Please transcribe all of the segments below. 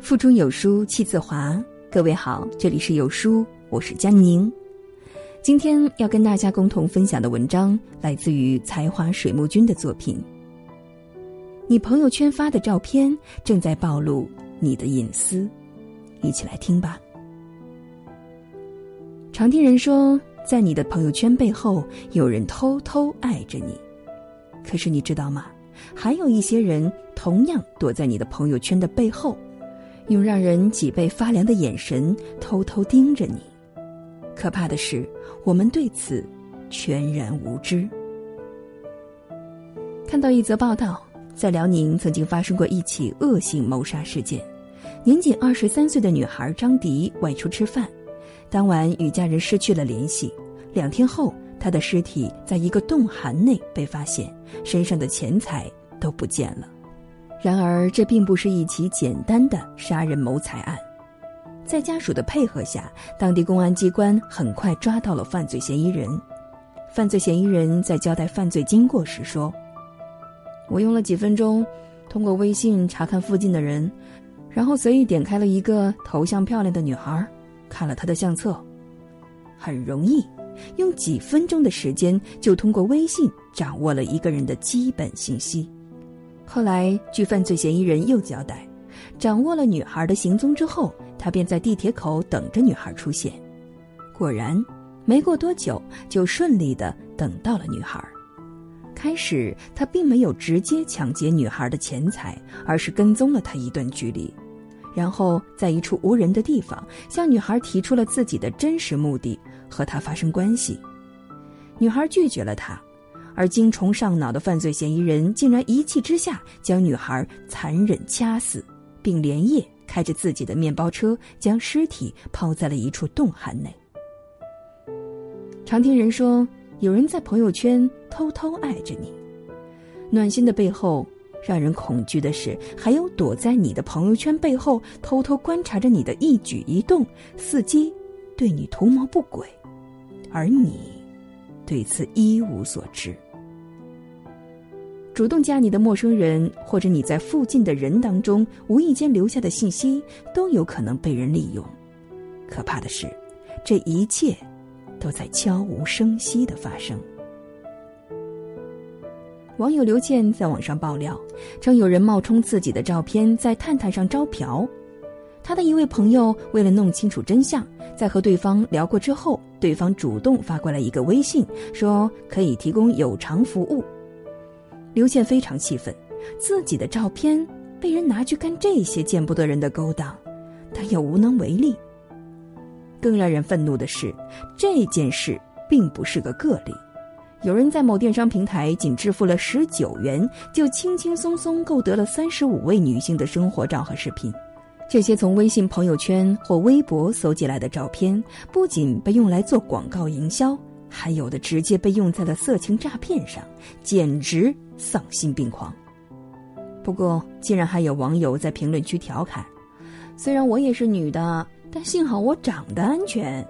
腹中有书气自华。各位好，这里是有书，我是江宁。今天要跟大家共同分享的文章来自于才华水木君的作品。你朋友圈发的照片正在暴露你的隐私，一起来听吧。常听人说，在你的朋友圈背后有人偷偷爱着你，可是你知道吗？还有一些人同样躲在你的朋友圈的背后。用让人脊背发凉的眼神偷偷盯着你，可怕的是，我们对此全然无知。看到一则报道，在辽宁曾经发生过一起恶性谋杀事件，年仅二十三岁的女孩张迪外出吃饭，当晚与家人失去了联系。两天后，她的尸体在一个冻涵内被发现，身上的钱财都不见了。然而，这并不是一起简单的杀人谋财案。在家属的配合下，当地公安机关很快抓到了犯罪嫌疑人。犯罪嫌疑人在交代犯罪经过时说：“我用了几分钟，通过微信查看附近的人，然后随意点开了一个头像漂亮的女孩，看了她的相册。很容易，用几分钟的时间就通过微信掌握了一个人的基本信息。”后来，据犯罪嫌疑人又交代，掌握了女孩的行踪之后，他便在地铁口等着女孩出现。果然，没过多久就顺利的等到了女孩。开始，他并没有直接抢劫女孩的钱财，而是跟踪了她一段距离，然后在一处无人的地方向女孩提出了自己的真实目的，和她发生关系。女孩拒绝了他。而精虫上脑的犯罪嫌疑人竟然一气之下将女孩残忍掐死，并连夜开着自己的面包车将尸体抛在了一处洞寒内。常听人说，有人在朋友圈偷偷爱着你，暖心的背后，让人恐惧的是，还有躲在你的朋友圈背后偷偷观察着你的一举一动，伺机对你图谋不轨，而你对此一无所知。主动加你的陌生人，或者你在附近的人当中无意间留下的信息，都有可能被人利用。可怕的是，这一切都在悄无声息的发生。网友刘健在网上爆料，称有人冒充自己的照片在探探上招嫖。他的一位朋友为了弄清楚真相，在和对方聊过之后，对方主动发过来一个微信，说可以提供有偿服务。刘倩非常气愤，自己的照片被人拿去干这些见不得人的勾当，但又无能为力。更让人愤怒的是，这件事并不是个个例，有人在某电商平台仅支付了十九元，就轻轻松松购得了三十五位女性的生活照和视频。这些从微信朋友圈或微博搜集来的照片，不仅被用来做广告营销。还有的直接被用在了色情诈骗上，简直丧心病狂。不过，竟然还有网友在评论区调侃：“虽然我也是女的，但幸好我长得安全。”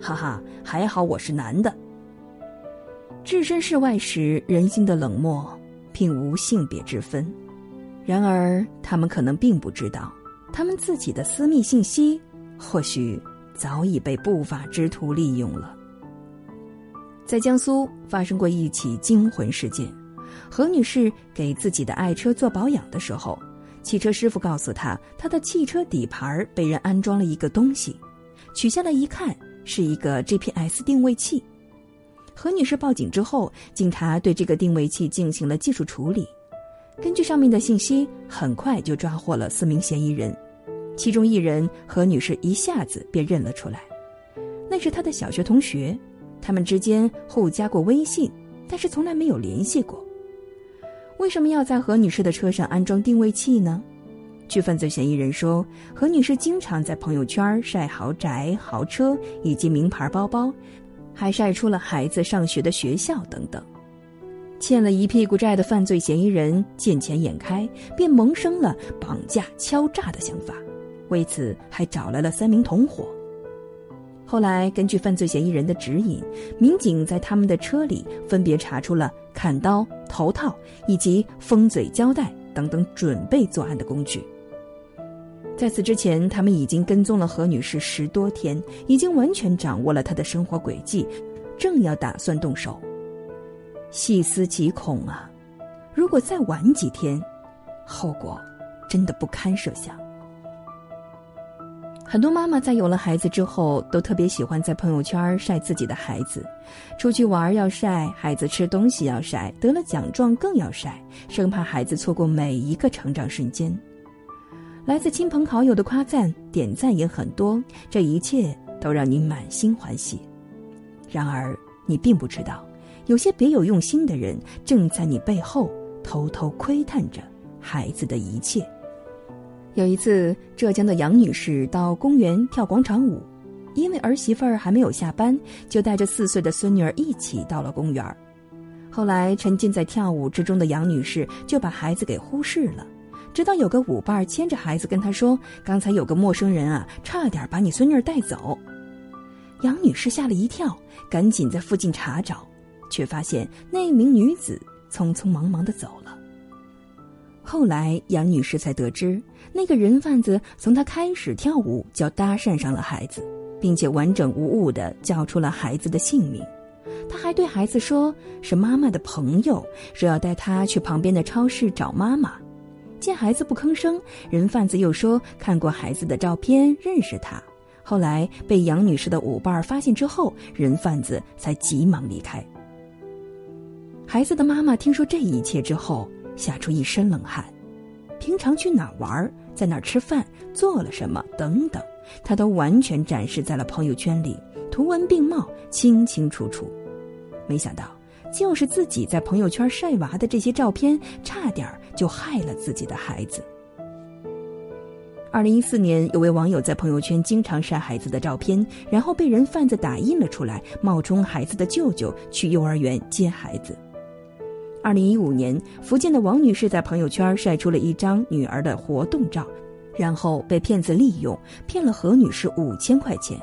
哈哈，还好我是男的。置身事外时，人心的冷漠并无性别之分。然而，他们可能并不知道，他们自己的私密信息或许早已被不法之徒利用了。在江苏发生过一起惊魂事件，何女士给自己的爱车做保养的时候，汽车师傅告诉她，她的汽车底盘被人安装了一个东西，取下来一看，是一个 GPS 定位器。何女士报警之后，警察对这个定位器进行了技术处理，根据上面的信息，很快就抓获了四名嫌疑人，其中一人何女士一下子便认了出来，那是她的小学同学。他们之间互加过微信，但是从来没有联系过。为什么要在何女士的车上安装定位器呢？据犯罪嫌疑人说，何女士经常在朋友圈晒豪宅、豪车以及名牌包包，还晒出了孩子上学的学校等等。欠了一屁股债的犯罪嫌疑人见钱眼开，便萌生了绑架、敲诈的想法，为此还找来了三名同伙。后来，根据犯罪嫌疑人的指引，民警在他们的车里分别查出了砍刀、头套以及封嘴胶带等等准备作案的工具。在此之前，他们已经跟踪了何女士十多天，已经完全掌握了她的生活轨迹，正要打算动手。细思极恐啊！如果再晚几天，后果真的不堪设想。很多妈妈在有了孩子之后，都特别喜欢在朋友圈晒自己的孩子，出去玩要晒，孩子吃东西要晒，得了奖状更要晒，生怕孩子错过每一个成长瞬间。来自亲朋好友的夸赞、点赞也很多，这一切都让你满心欢喜。然而，你并不知道，有些别有用心的人正在你背后偷偷窥探着孩子的一切。有一次，浙江的杨女士到公园跳广场舞，因为儿媳妇儿还没有下班，就带着四岁的孙女儿一起到了公园。后来，沉浸在跳舞之中的杨女士就把孩子给忽视了，直到有个舞伴牵着孩子跟她说：“刚才有个陌生人啊，差点把你孙女儿带走。”杨女士吓了一跳，赶紧在附近查找，却发现那名女子匆匆忙忙的走了。后来，杨女士才得知，那个人贩子从她开始跳舞就搭讪上了孩子，并且完整无误的叫出了孩子的姓名。他还对孩子说是妈妈的朋友，说要带他去旁边的超市找妈妈。见孩子不吭声，人贩子又说看过孩子的照片，认识他。后来被杨女士的舞伴发现之后，人贩子才急忙离开。孩子的妈妈听说这一切之后。吓出一身冷汗，平常去哪玩，在哪吃饭，做了什么等等，他都完全展示在了朋友圈里，图文并茂，清清楚楚。没想到，就是自己在朋友圈晒娃的这些照片，差点就害了自己的孩子。二零一四年，有位网友在朋友圈经常晒孩子的照片，然后被人贩子打印了出来，冒充孩子的舅舅去幼儿园接孩子。二零一五年，福建的王女士在朋友圈晒出了一张女儿的活动照，然后被骗子利用，骗了何女士五千块钱。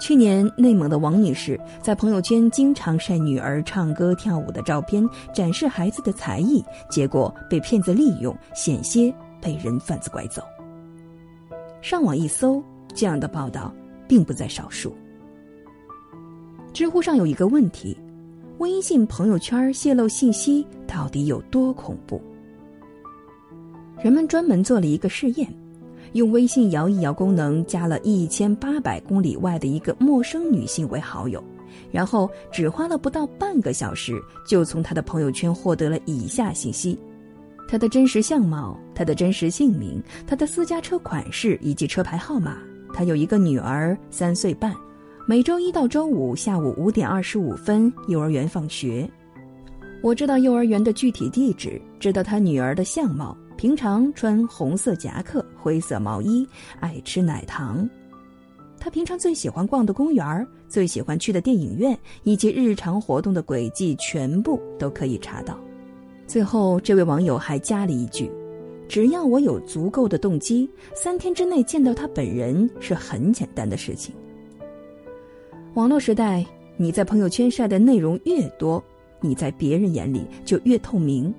去年，内蒙的王女士在朋友圈经常晒女儿唱歌跳舞的照片，展示孩子的才艺，结果被骗子利用，险些被人贩子拐走。上网一搜，这样的报道并不在少数。知乎上有一个问题。微信朋友圈泄露信息到底有多恐怖？人们专门做了一个试验，用微信摇一摇功能加了一千八百公里外的一个陌生女性为好友，然后只花了不到半个小时，就从她的朋友圈获得了以下信息：她的真实相貌、她的真实姓名、她的私家车款式以及车牌号码。她有一个女儿，三岁半。每周一到周五下午五点二十五分，幼儿园放学。我知道幼儿园的具体地址，知道他女儿的相貌，平常穿红色夹克、灰色毛衣，爱吃奶糖。他平常最喜欢逛的公园、最喜欢去的电影院，以及日常活动的轨迹，全部都可以查到。最后，这位网友还加了一句：“只要我有足够的动机，三天之内见到他本人是很简单的事情。”网络时代，你在朋友圈晒的内容越多，你在别人眼里就越透明，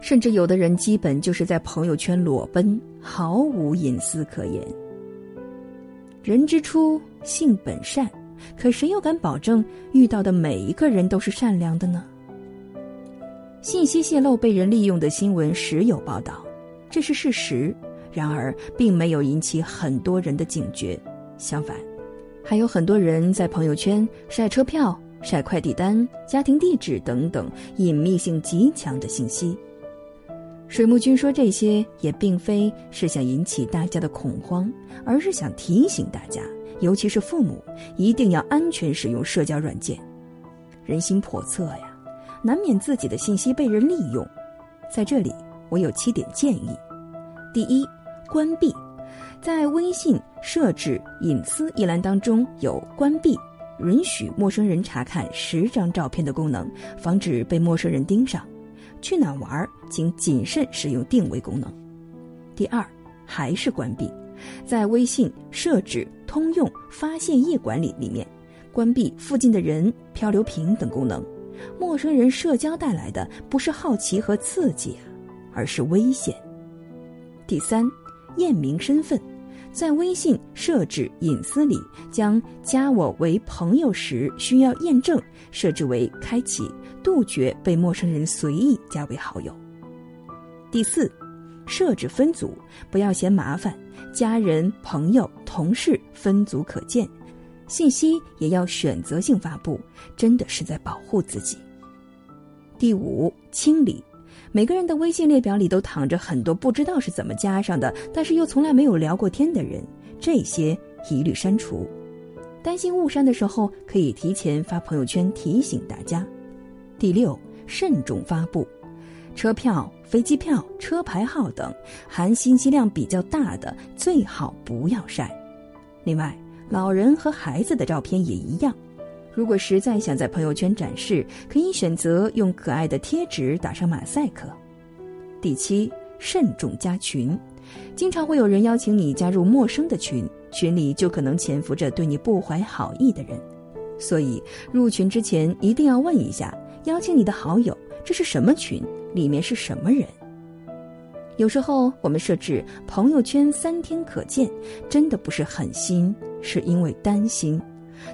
甚至有的人基本就是在朋友圈裸奔，毫无隐私可言。人之初，性本善，可谁又敢保证遇到的每一个人都是善良的呢？信息泄露被人利用的新闻时有报道，这是事实，然而并没有引起很多人的警觉，相反。还有很多人在朋友圈晒车票、晒快递单、家庭地址等等隐秘性极强的信息。水木君说这些也并非是想引起大家的恐慌，而是想提醒大家，尤其是父母，一定要安全使用社交软件。人心叵测呀，难免自己的信息被人利用。在这里，我有七点建议：第一，关闭。在微信设置隐私一栏当中有关闭，允许陌生人查看十张照片的功能，防止被陌生人盯上。去哪玩，请谨慎使用定位功能。第二，还是关闭，在微信设置通用发现页管理里面，关闭附近的人、漂流瓶等功能。陌生人社交带来的不是好奇和刺激啊，而是危险。第三。验明身份，在微信设置隐私里将加我为朋友时需要验证设置为开启，杜绝被陌生人随意加为好友。第四，设置分组，不要嫌麻烦，家人、朋友、同事分组可见，信息也要选择性发布，真的是在保护自己。第五，清理，每个人的微信列表里都躺着很多不知道是怎么加上的，但是又从来没有聊过天的人，这些一律删除。担心误删的时候，可以提前发朋友圈提醒大家。第六，慎重发布。车票、飞机票、车牌号等含信息量比较大的，最好不要晒。另外，老人和孩子的照片也一样。如果实在想在朋友圈展示，可以选择用可爱的贴纸打上马赛克。第七，慎重加群。经常会有人邀请你加入陌生的群，群里就可能潜伏着对你不怀好意的人，所以入群之前一定要问一下邀请你的好友。这是什么群？里面是什么人？有时候我们设置朋友圈三天可见，真的不是狠心，是因为担心，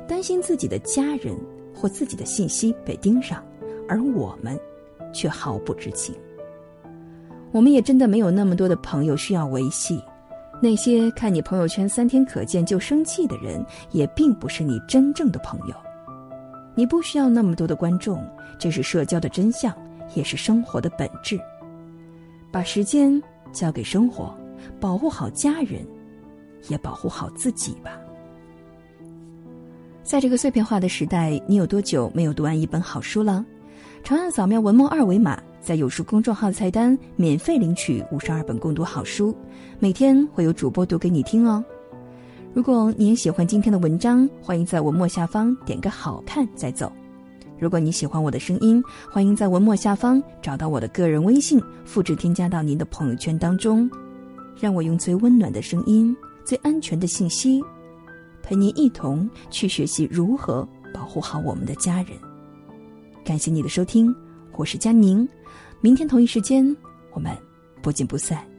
担心自己的家人或自己的信息被盯上，而我们却毫不知情。我们也真的没有那么多的朋友需要维系，那些看你朋友圈三天可见就生气的人，也并不是你真正的朋友。你不需要那么多的观众，这是社交的真相。也是生活的本质，把时间交给生活，保护好家人，也保护好自己吧。在这个碎片化的时代，你有多久没有读完一本好书了？长按扫描文末二维码，在有书公众号菜单免费领取五十二本共读好书，每天会有主播读给你听哦。如果你也喜欢今天的文章，欢迎在文末下方点个好看再走。如果你喜欢我的声音，欢迎在文末下方找到我的个人微信，复制添加到您的朋友圈当中，让我用最温暖的声音、最安全的信息，陪您一同去学习如何保护好我们的家人。感谢你的收听，我是佳宁，明天同一时间我们不见不散。